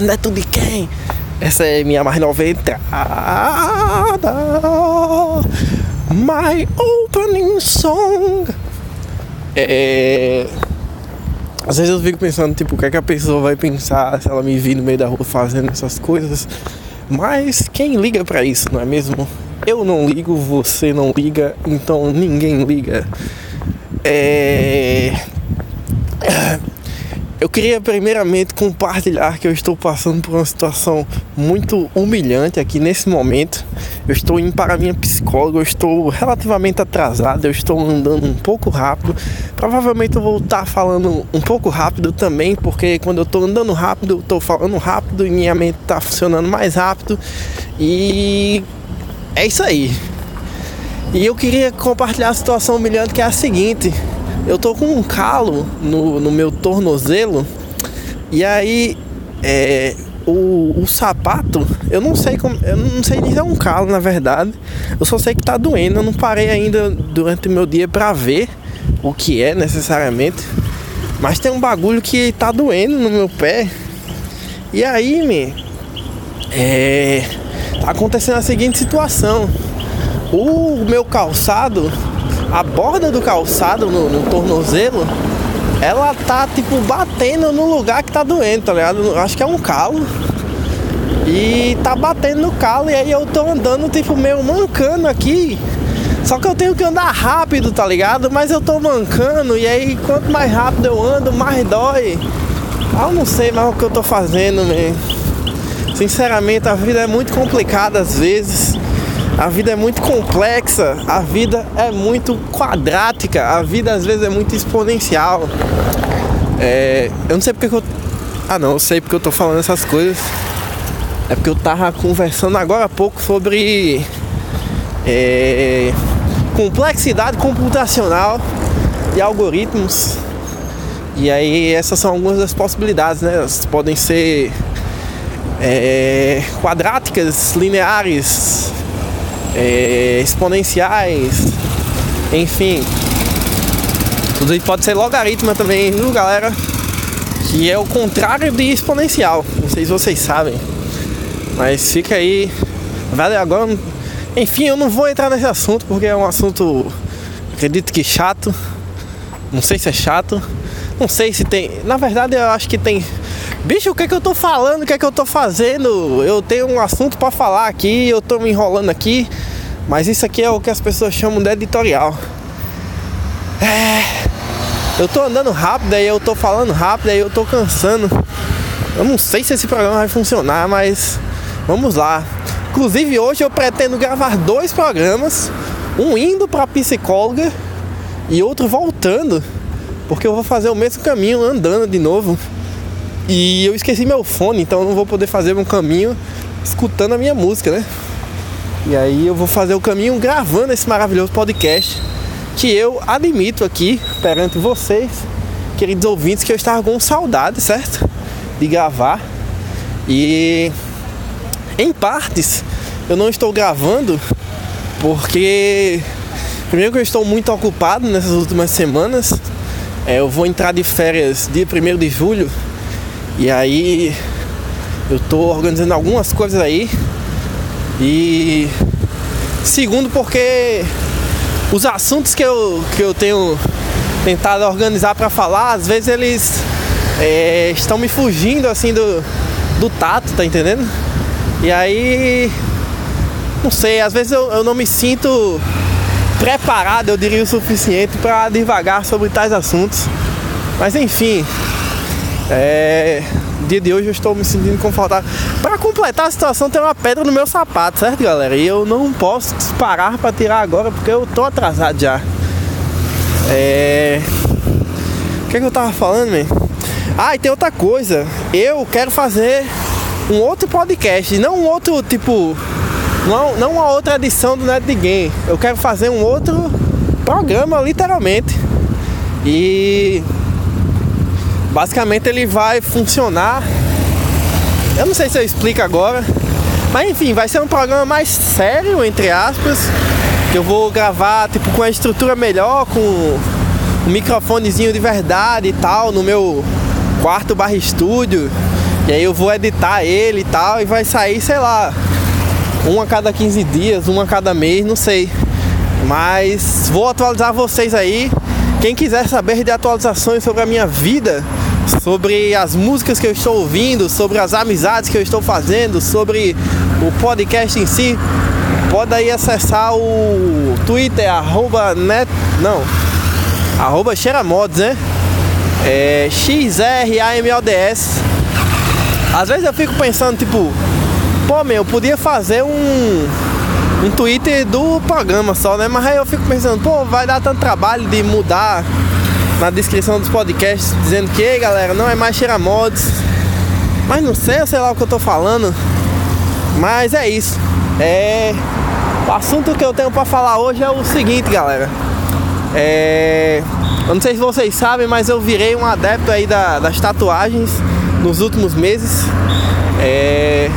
Neto de quem? Essa é minha mais nova entrada. My opening song. É. Às vezes eu fico pensando, tipo, o que, é que a pessoa vai pensar se ela me vir no meio da rua fazendo essas coisas. Mas quem liga para isso, não é mesmo? Eu não ligo, você não liga, então ninguém liga. É... Eu queria primeiramente compartilhar que eu estou passando por uma situação muito humilhante aqui nesse momento. Eu estou indo para a minha psicóloga, eu estou relativamente atrasado, eu estou andando um pouco rápido. Provavelmente eu vou estar falando um pouco rápido também, porque quando eu estou andando rápido, eu estou falando rápido e minha mente está funcionando mais rápido. E é isso aí. E eu queria compartilhar a situação humilhante que é a seguinte eu tô com um calo no, no meu tornozelo e aí é, o, o sapato, eu não sei como, eu não sei nem se é um calo na verdade. Eu só sei que tá doendo. Eu não parei ainda durante o meu dia para ver o que é necessariamente. Mas tem um bagulho que tá doendo no meu pé. E aí, me é, tá acontecendo a seguinte situação. O meu calçado a borda do calçado no, no, tornozelo, ela tá tipo batendo no lugar que tá doendo, tá ligado? Acho que é um calo. E tá batendo no calo e aí eu tô andando tipo meio mancando aqui. Só que eu tenho que andar rápido, tá ligado? Mas eu tô mancando e aí quanto mais rápido eu ando, mais dói. Ah, eu não sei mais o que eu tô fazendo, mesmo. Sinceramente, a vida é muito complicada às vezes. A vida é muito complexa, a vida é muito quadrática, a vida às vezes é muito exponencial. É, eu não sei porque eu. Ah não, eu sei porque eu tô falando essas coisas. É porque eu tava conversando agora há pouco sobre é, complexidade computacional e algoritmos. E aí essas são algumas das possibilidades, né? Elas podem ser é, quadráticas, lineares, é, exponenciais, enfim. Tudo isso pode ser logaritmo também, viu galera? Que é o contrário de exponencial. Não sei se vocês sabem. Mas fica aí. Vale agora. Enfim, eu não vou entrar nesse assunto porque é um assunto. Acredito que chato. Não sei se é chato. Não sei se tem. Na verdade, eu acho que tem. Bicho, o que é que eu tô falando? O que é que eu tô fazendo? Eu tenho um assunto para falar aqui, eu tô me enrolando aqui. Mas isso aqui é o que as pessoas chamam de editorial. É, eu tô andando rápido, aí eu tô falando rápido, aí eu tô cansando. Eu não sei se esse programa vai funcionar, mas vamos lá. Inclusive hoje eu pretendo gravar dois programas, um indo para psicóloga e outro voltando, porque eu vou fazer o mesmo caminho andando de novo. E eu esqueci meu fone, então eu não vou poder fazer um caminho escutando a minha música, né? E aí eu vou fazer o caminho gravando esse maravilhoso podcast que eu admito aqui perante vocês, queridos ouvintes, que eu estava com saudade, certo? De gravar. E em partes eu não estou gravando porque primeiro que eu estou muito ocupado nessas últimas semanas. É, eu vou entrar de férias dia 1 de julho e aí eu estou organizando algumas coisas aí e segundo porque os assuntos que eu, que eu tenho tentado organizar para falar, às vezes eles é, estão me fugindo assim do, do tato, tá entendendo? E aí não sei, às vezes eu, eu não me sinto preparado, eu diria o suficiente para devagar sobre tais assuntos. Mas enfim, é, dia de hoje eu estou me sentindo confortável. Para completar a situação, tem uma pedra no meu sapato, certo, galera? E eu não posso parar para tirar agora porque eu tô atrasado já. É. O que, é que eu tava falando, man? Ah, e tem outra coisa. Eu quero fazer um outro podcast, não um outro tipo. Não, não uma outra edição do Net de Game. Eu quero fazer um outro programa, literalmente. E Basicamente ele vai funcionar. Eu não sei se eu explico agora. Mas enfim, vai ser um programa mais sério, entre aspas. Que eu vou gravar tipo com a estrutura melhor, com um microfonezinho de verdade e tal, no meu quarto barra estúdio. E aí eu vou editar ele e tal, e vai sair, sei lá, um a cada 15 dias, um a cada mês, não sei. Mas vou atualizar vocês aí. Quem quiser saber de atualizações sobre a minha vida, sobre as músicas que eu estou ouvindo, sobre as amizades que eu estou fazendo, sobre o podcast em si, pode aí acessar o Twitter, arroba net. Não. Arroba Xeramods, né? É X-R-A-M-O-D-S. Às vezes eu fico pensando, tipo, pô meu, eu podia fazer um. Um Twitter do programa só, né? Mas aí eu fico pensando, pô, vai dar tanto trabalho de mudar na descrição dos podcasts dizendo que, ei galera, não é mais Xeramods. Mas não sei, eu sei lá o que eu tô falando. Mas é isso. É. O assunto que eu tenho para falar hoje é o seguinte, galera. É, eu não sei se vocês sabem, mas eu virei um adepto aí da, das tatuagens nos últimos meses. É,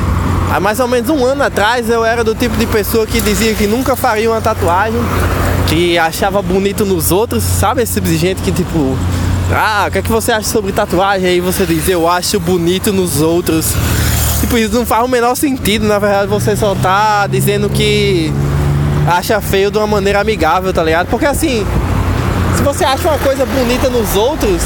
há mais ou menos um ano atrás eu era do tipo de pessoa que dizia que nunca faria uma tatuagem, que achava bonito nos outros, sabe? Esse tipo de gente que tipo, ah, o que é que você acha sobre tatuagem? Aí você diz, eu acho bonito nos outros. Tipo, isso não faz o menor sentido, na verdade, você só tá dizendo que acha feio de uma maneira amigável, tá ligado? Porque assim, se você acha uma coisa bonita nos outros,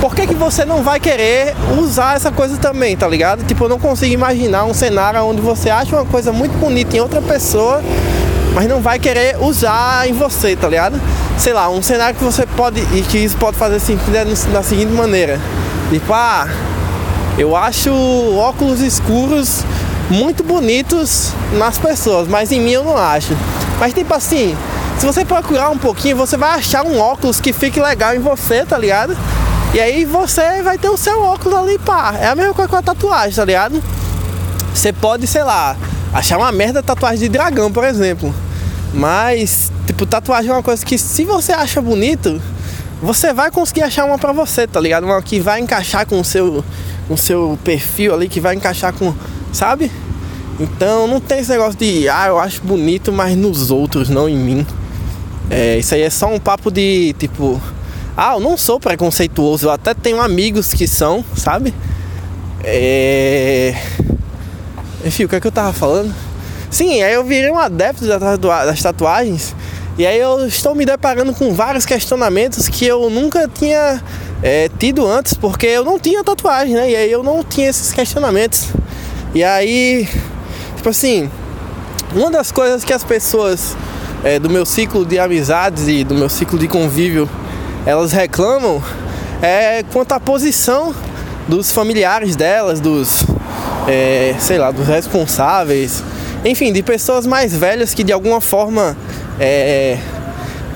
por que, que você não vai querer usar essa coisa também, tá ligado? Tipo, eu não consigo imaginar um cenário onde você acha uma coisa muito bonita em outra pessoa, mas não vai querer usar em você, tá ligado? Sei lá, um cenário que você pode, e que isso pode fazer sentido é da seguinte maneira: tipo, ah eu acho óculos escuros muito bonitos nas pessoas, mas em mim eu não acho. Mas tipo assim, se você procurar um pouquinho, você vai achar um óculos que fique legal em você, tá ligado? E aí você vai ter o seu óculos ali, pá. É a mesma coisa com a tatuagem, tá ligado? Você pode, sei lá, achar uma merda tatuagem de dragão, por exemplo. Mas, tipo, tatuagem é uma coisa que se você acha bonito, você vai conseguir achar uma pra você, tá ligado? Uma que vai encaixar com o seu o seu perfil ali que vai encaixar com, sabe? Então não tem esse negócio de, ah, eu acho bonito, mas nos outros, não em mim. É, isso aí é só um papo de tipo, ah, eu não sou preconceituoso, eu até tenho amigos que são, sabe? É... Enfim, o que é que eu tava falando? Sim, aí eu virei um adepto das tatuagens e aí eu estou me deparando com vários questionamentos que eu nunca tinha é, tido antes, porque eu não tinha tatuagem, né? E aí eu não tinha esses questionamentos. E aí, tipo assim, uma das coisas que as pessoas é, do meu ciclo de amizades e do meu ciclo de convívio elas reclamam é quanto à posição dos familiares delas, dos, é, sei lá, dos responsáveis, enfim, de pessoas mais velhas que de alguma forma é,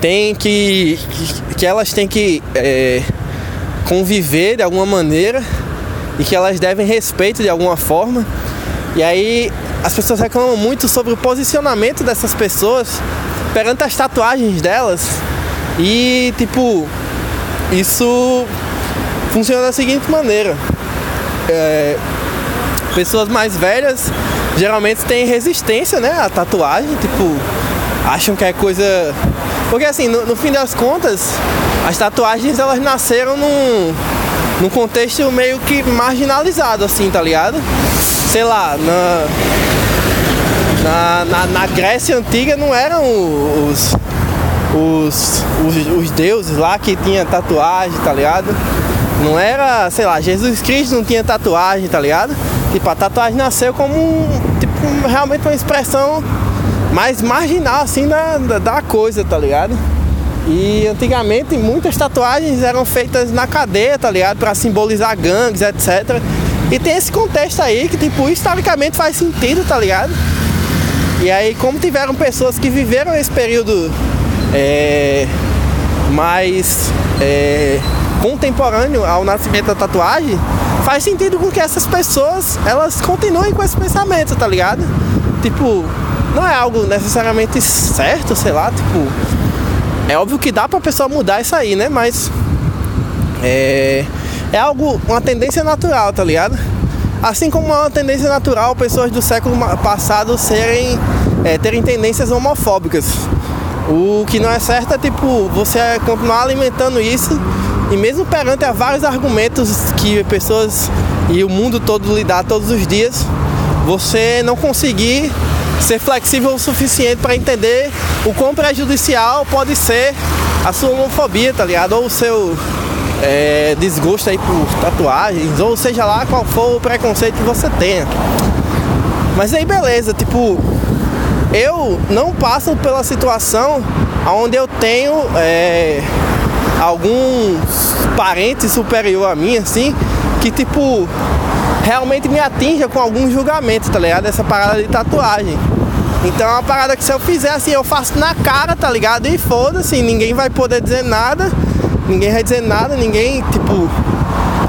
tem que, que, elas têm que é, conviver de alguma maneira e que elas devem respeito de alguma forma. E aí as pessoas reclamam muito sobre o posicionamento dessas pessoas perante as tatuagens delas. E tipo, isso funciona da seguinte maneira. É, pessoas mais velhas geralmente têm resistência né, à tatuagem, tipo, acham que é coisa. Porque assim, no, no fim das contas, as tatuagens elas nasceram num, num contexto meio que marginalizado, assim, tá ligado? Sei lá, na, na, na, na Grécia Antiga não eram os, os, os, os deuses lá que tinha tatuagem, tá ligado? Não era, sei lá, Jesus Cristo não tinha tatuagem, tá ligado? Tipo, a tatuagem nasceu como um, tipo, realmente uma expressão mais marginal, assim, da, da, da coisa, tá ligado? E antigamente muitas tatuagens eram feitas na cadeia, tá ligado? Pra simbolizar gangues, etc. E tem esse contexto aí que, tipo, historicamente faz sentido, tá ligado? E aí, como tiveram pessoas que viveram esse período é, mais é, contemporâneo ao nascimento da tatuagem, faz sentido com que essas pessoas elas continuem com esse pensamento, tá ligado? Tipo, não é algo necessariamente certo, sei lá, tipo é óbvio que dá pra pessoa mudar isso aí, né? Mas é, é algo, uma tendência natural, tá ligado? Assim como é uma tendência natural pessoas do século passado serem é, terem tendências homofóbicas. O que não é certo é tipo você continuar alimentando isso E mesmo perante a vários argumentos que pessoas e o mundo todo lhe dá todos os dias, você não conseguir ser flexível o suficiente para entender o quão prejudicial pode ser a sua homofobia, tá ligado? Ou o seu é, desgosto aí por tatuagens, ou seja lá qual for o preconceito que você tenha. Mas aí beleza, tipo, eu não passo pela situação onde eu tenho é, alguns parentes superior a mim, assim, que tipo realmente me atinja com algum julgamento, tá ligado? Essa parada de tatuagem. Então é uma parada que se eu fizer assim, eu faço na cara, tá ligado? E foda-se, ninguém vai poder dizer nada, ninguém vai dizer nada, ninguém, tipo,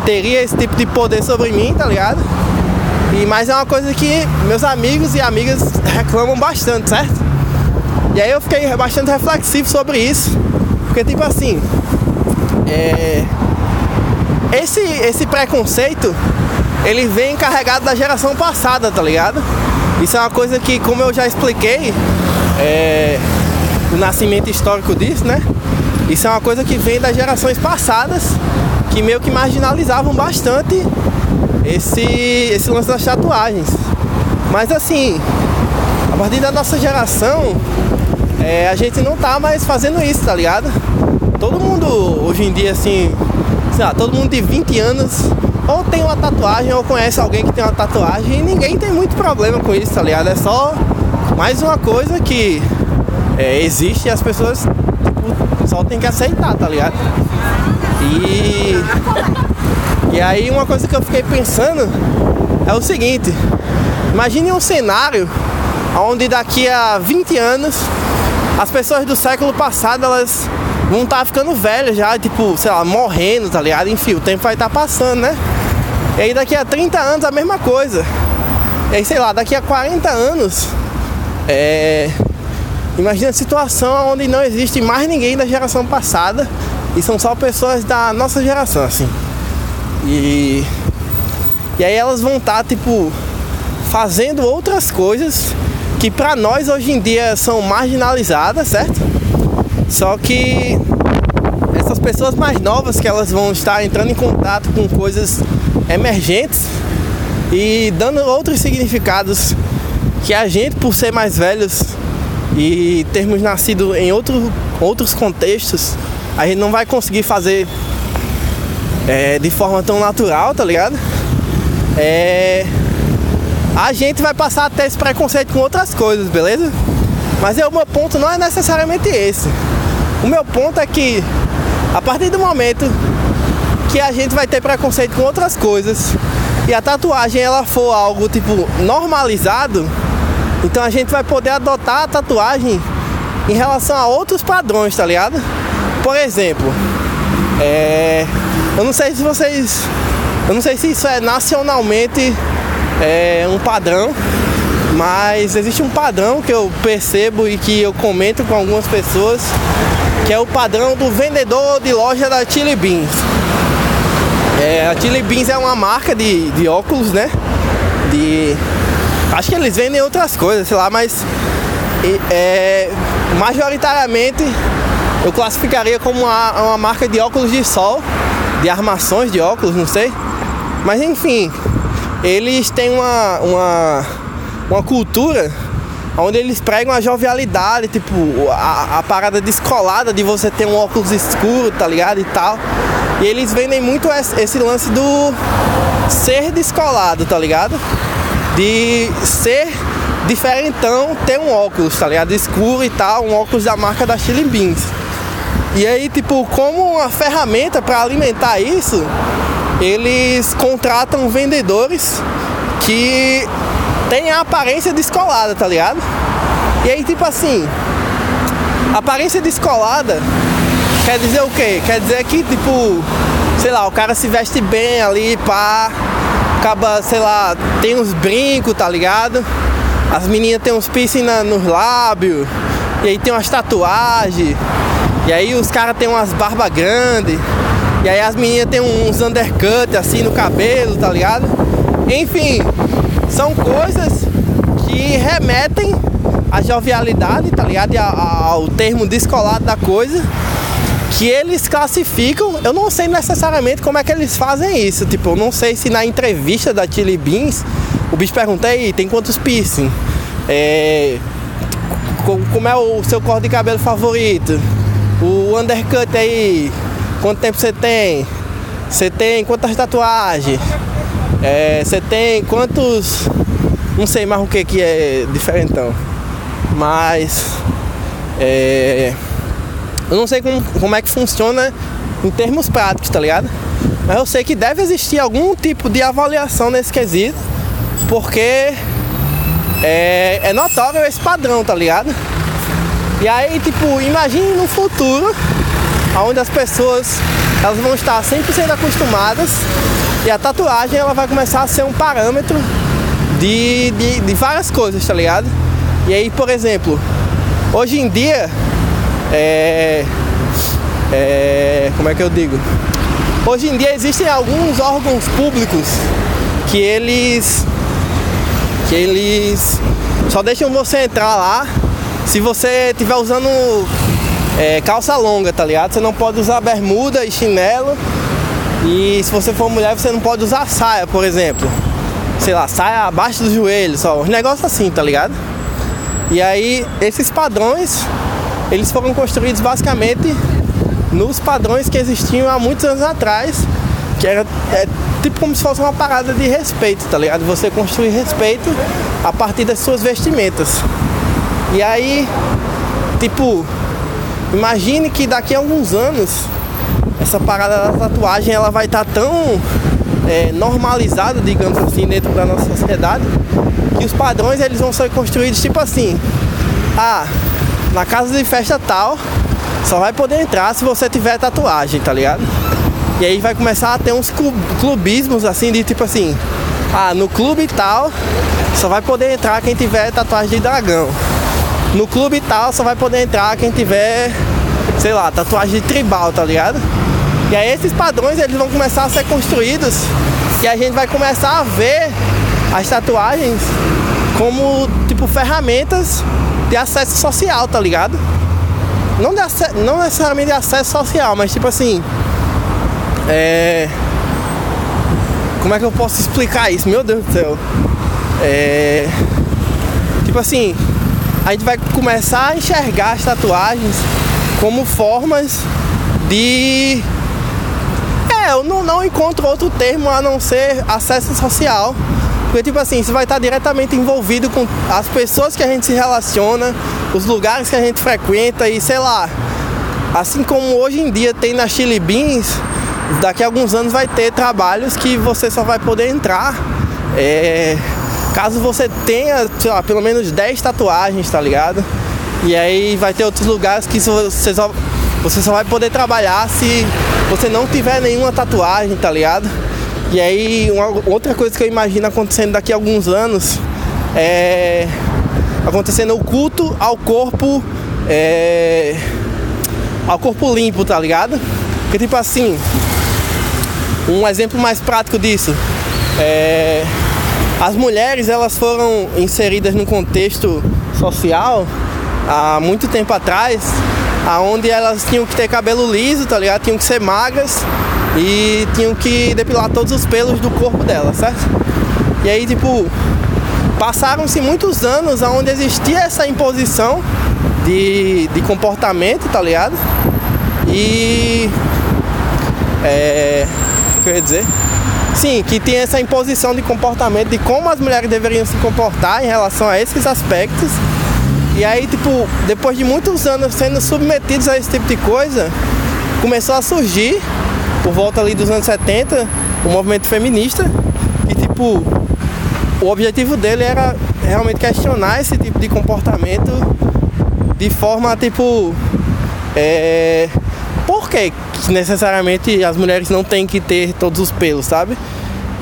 teria esse tipo de poder sobre mim, tá ligado? E mais é uma coisa que meus amigos e amigas reclamam bastante, certo? E aí eu fiquei bastante reflexivo sobre isso. Porque tipo assim, é... esse, esse preconceito ele vem carregado da geração passada, tá ligado? Isso é uma coisa que, como eu já expliquei, é, o nascimento histórico disso, né? Isso é uma coisa que vem das gerações passadas, que meio que marginalizavam bastante esse, esse lance das tatuagens. Mas assim, a partir da nossa geração, é, a gente não tá mais fazendo isso, tá ligado? Todo mundo hoje em dia, assim, sei lá, todo mundo de 20 anos ou tem uma tatuagem ou conhece alguém que tem uma tatuagem e ninguém tem muito problema com isso, tá ligado? É só mais uma coisa que é, existe e as pessoas tipo, só tem que aceitar, tá ligado? E, e aí uma coisa que eu fiquei pensando é o seguinte, imagine um cenário onde daqui a 20 anos as pessoas do século passado elas vão estar tá ficando velhas já, tipo, sei lá, morrendo, tá ligado? Enfim, o tempo vai estar tá passando, né? E aí daqui a 30 anos a mesma coisa. E aí, sei lá, daqui a 40 anos, é... imagina a situação onde não existe mais ninguém da geração passada e são só pessoas da nossa geração, assim. E, e aí elas vão estar, tá, tipo, fazendo outras coisas que para nós hoje em dia são marginalizadas, certo? Só que essas pessoas mais novas que elas vão estar entrando em contato com coisas emergentes e dando outros significados que a gente, por ser mais velhos e termos nascido em outro, outros contextos, a gente não vai conseguir fazer é, de forma tão natural, tá ligado? É, a gente vai passar até esse preconceito com outras coisas, beleza? Mas é, o meu ponto não é necessariamente esse. O meu ponto é que a partir do momento que a gente vai ter preconceito com outras coisas e a tatuagem ela for algo tipo normalizado, então a gente vai poder adotar a tatuagem em relação a outros padrões, tá ligado? Por exemplo, é, eu não sei se vocês, eu não sei se isso é nacionalmente é, um padrão, mas existe um padrão que eu percebo e que eu comento com algumas pessoas, que é o padrão do vendedor de loja da Chili Beans. É, a Chili Beans é uma marca de, de óculos, né? De. Acho que eles vendem outras coisas, sei lá, mas é, majoritariamente eu classificaria como uma, uma marca de óculos de sol, de armações de óculos, não sei. Mas enfim, eles têm uma, uma, uma cultura onde eles pregam a jovialidade, tipo, a, a parada descolada de você ter um óculos escuro, tá ligado? E tal. E eles vendem muito esse lance do ser descolado, tá ligado? De ser diferentão, ter um óculos, tá ligado? Escuro e tal, um óculos da marca da Chili Beans. E aí, tipo, como uma ferramenta para alimentar isso, eles contratam vendedores que têm a aparência descolada, tá ligado? E aí, tipo assim, aparência descolada Quer dizer o quê? Quer dizer que, tipo, sei lá, o cara se veste bem ali, pá, acaba, sei lá, tem uns brincos, tá ligado? As meninas tem uns piercing na, nos lábios, e aí tem umas tatuagens, e aí os caras tem umas barbas grandes, e aí as meninas tem uns undercut assim no cabelo, tá ligado? Enfim, são coisas que remetem à jovialidade, tá ligado? E ao termo descolado da coisa que eles classificam, eu não sei necessariamente como é que eles fazem isso. Tipo, eu não sei se na entrevista da Chili Beans o bicho pergunta aí, tem quantos piercing? É, como é o seu corte de cabelo favorito? O undercut aí, quanto tempo você tem? Você tem quantas tatuagens? É, você tem quantos. Não sei mais o que que é diferentão. Mas. É, eu não sei como, como é que funciona em termos práticos, tá ligado? Mas eu sei que deve existir algum tipo de avaliação nesse quesito, porque é, é esse padrão, tá ligado? E aí, tipo, imagine no futuro, onde as pessoas elas vão estar 100% acostumadas e a tatuagem ela vai começar a ser um parâmetro de, de, de várias coisas, tá ligado? E aí, por exemplo, hoje em dia, é, é, como é que eu digo? Hoje em dia existem alguns órgãos públicos que eles que eles só deixam você entrar lá se você estiver usando é, calça longa, tá ligado? Você não pode usar bermuda e chinelo. E se você for mulher, você não pode usar saia, por exemplo. Sei lá, saia abaixo do joelho, só. Um negócio assim, tá ligado? E aí, esses padrões, eles foram construídos basicamente nos padrões que existiam há muitos anos atrás, que era é, tipo como se fosse uma parada de respeito, tá ligado? Você construir respeito a partir das suas vestimentas. E aí, tipo, imagine que daqui a alguns anos essa parada da tatuagem ela vai estar tá tão é, normalizada, digamos assim, dentro da nossa sociedade, que os padrões eles vão ser construídos tipo assim, ah, na casa de festa tal, só vai poder entrar se você tiver tatuagem, tá ligado? E aí vai começar a ter uns clubismos assim de tipo assim, ah, no clube tal, só vai poder entrar quem tiver tatuagem de dragão. No clube tal só vai poder entrar quem tiver, sei lá, tatuagem tribal, tá ligado? E aí esses padrões eles vão começar a ser construídos e a gente vai começar a ver as tatuagens como tipo ferramentas de acesso social, tá ligado? Não, de não necessariamente de acesso social, mas tipo assim. É. Como é que eu posso explicar isso? Meu Deus do céu. É. Tipo assim, a gente vai começar a enxergar as tatuagens como formas de. É, eu não, não encontro outro termo a não ser acesso social. Porque, tipo assim, você vai estar diretamente envolvido com as pessoas que a gente se relaciona, os lugares que a gente frequenta e sei lá. Assim como hoje em dia tem na Chili Beans, daqui a alguns anos vai ter trabalhos que você só vai poder entrar. É, Caso você tenha, sei lá, pelo menos 10 tatuagens, tá ligado? E aí vai ter outros lugares que você só, você só vai poder trabalhar se você não tiver nenhuma tatuagem, tá ligado? E aí uma, outra coisa que eu imagino acontecendo daqui a alguns anos é acontecendo o culto ao corpo é, ao corpo limpo, tá ligado? Porque tipo assim, um exemplo mais prático disso é as mulheres elas foram inseridas no contexto social há muito tempo atrás, aonde elas tinham que ter cabelo liso, tá ligado? Tinham que ser magras e tinham que depilar todos os pelos do corpo delas, certo? E aí, tipo, passaram-se muitos anos onde existia essa imposição de, de comportamento, tá ligado? E. É. Que eu ia dizer? Sim, que tem essa imposição de comportamento de como as mulheres deveriam se comportar em relação a esses aspectos. E aí, tipo, depois de muitos anos sendo submetidos a esse tipo de coisa, começou a surgir, por volta ali dos anos 70, o movimento feminista, e tipo, o objetivo dele era realmente questionar esse tipo de comportamento de forma, tipo, é, por que necessariamente as mulheres não têm que ter todos os pelos, sabe?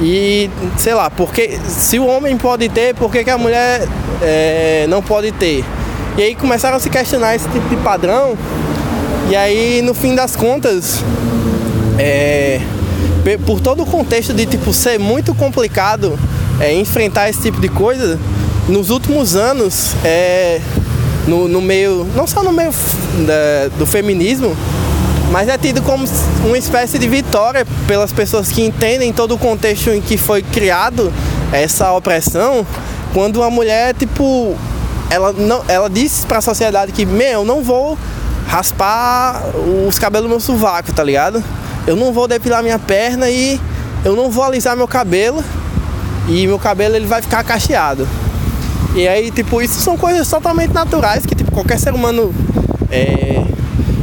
E sei lá, porque se o homem pode ter, por que, que a mulher é, não pode ter? E aí começaram a se questionar esse tipo de padrão. E aí no fim das contas, é, por todo o contexto de tipo ser muito complicado é, enfrentar esse tipo de coisa, nos últimos anos, é, no, no meio, não só no meio da, do feminismo, mas é tido como uma espécie de vitória pelas pessoas que entendem todo o contexto em que foi criado essa opressão, quando uma mulher, tipo, ela não, ela diz para a sociedade que, meu, eu não vou raspar os cabelos do meu sovaco, tá ligado? Eu não vou depilar minha perna e eu não vou alisar meu cabelo e meu cabelo ele vai ficar cacheado. E aí, tipo, isso são coisas totalmente naturais que tipo, qualquer ser humano é,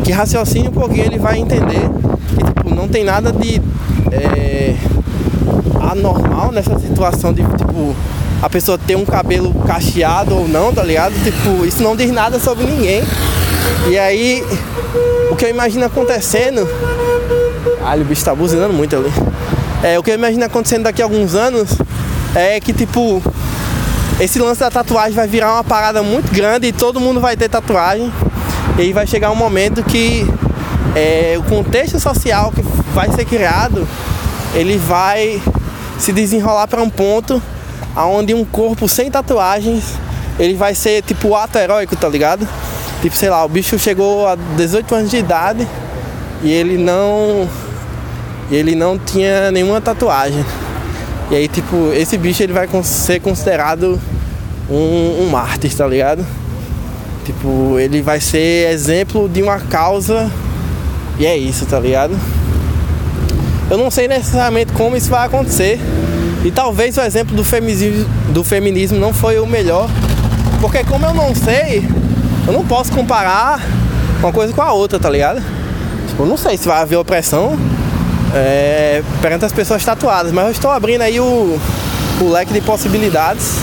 que raciocine um pouquinho ele vai entender que tipo, não tem nada de é, anormal nessa situação de tipo a pessoa ter um cabelo cacheado ou não, tá ligado? Tipo, isso não diz nada sobre ninguém. E aí, o que eu imagino acontecendo. Ah, o bicho tá buzinando muito ali. É, o que eu imagino acontecendo daqui a alguns anos é que, tipo, esse lance da tatuagem vai virar uma parada muito grande e todo mundo vai ter tatuagem. E aí vai chegar um momento que é, o contexto social que vai ser criado, ele vai se desenrolar para um ponto aonde um corpo sem tatuagens, ele vai ser tipo ato heróico, tá ligado? Tipo, sei lá, o bicho chegou a 18 anos de idade e ele não ele não tinha nenhuma tatuagem. E aí, tipo, esse bicho ele vai ser considerado um, um mártir, tá ligado? Tipo, ele vai ser exemplo de uma causa e é isso, tá ligado? Eu não sei necessariamente como isso vai acontecer. E talvez o exemplo do feminismo, do feminismo não foi o melhor. Porque como eu não sei, eu não posso comparar uma coisa com a outra, tá ligado? Tipo, eu não sei se vai haver opressão é, perante as pessoas tatuadas, mas eu estou abrindo aí o, o leque de possibilidades.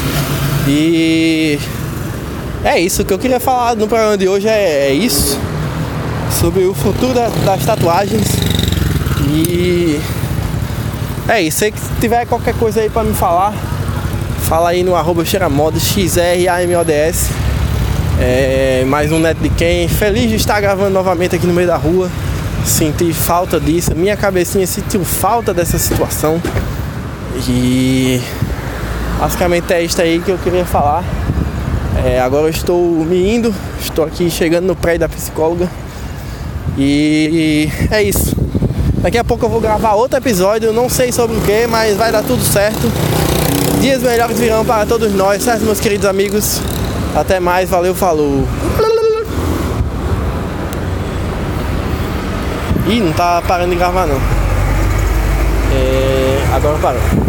E é isso, o que eu queria falar no programa de hoje é, é isso. Sobre o futuro das tatuagens. E é isso. Se tiver qualquer coisa aí pra me falar, fala aí no arroba xeramods, XRAMODS. É, mais um neto de quem. Feliz de estar gravando novamente aqui no meio da rua. Senti falta disso. Minha cabecinha sentiu falta dessa situação. E basicamente é isso aí que eu queria falar. É, agora eu estou me indo, estou aqui chegando no prédio da psicóloga. E, e é isso. Daqui a pouco eu vou gravar outro episódio, não sei sobre o que, mas vai dar tudo certo. Dias melhores virão para todos nós, certo, meus queridos amigos? Até mais, valeu, falou. Ih, não tá parando de gravar não. É, agora parou.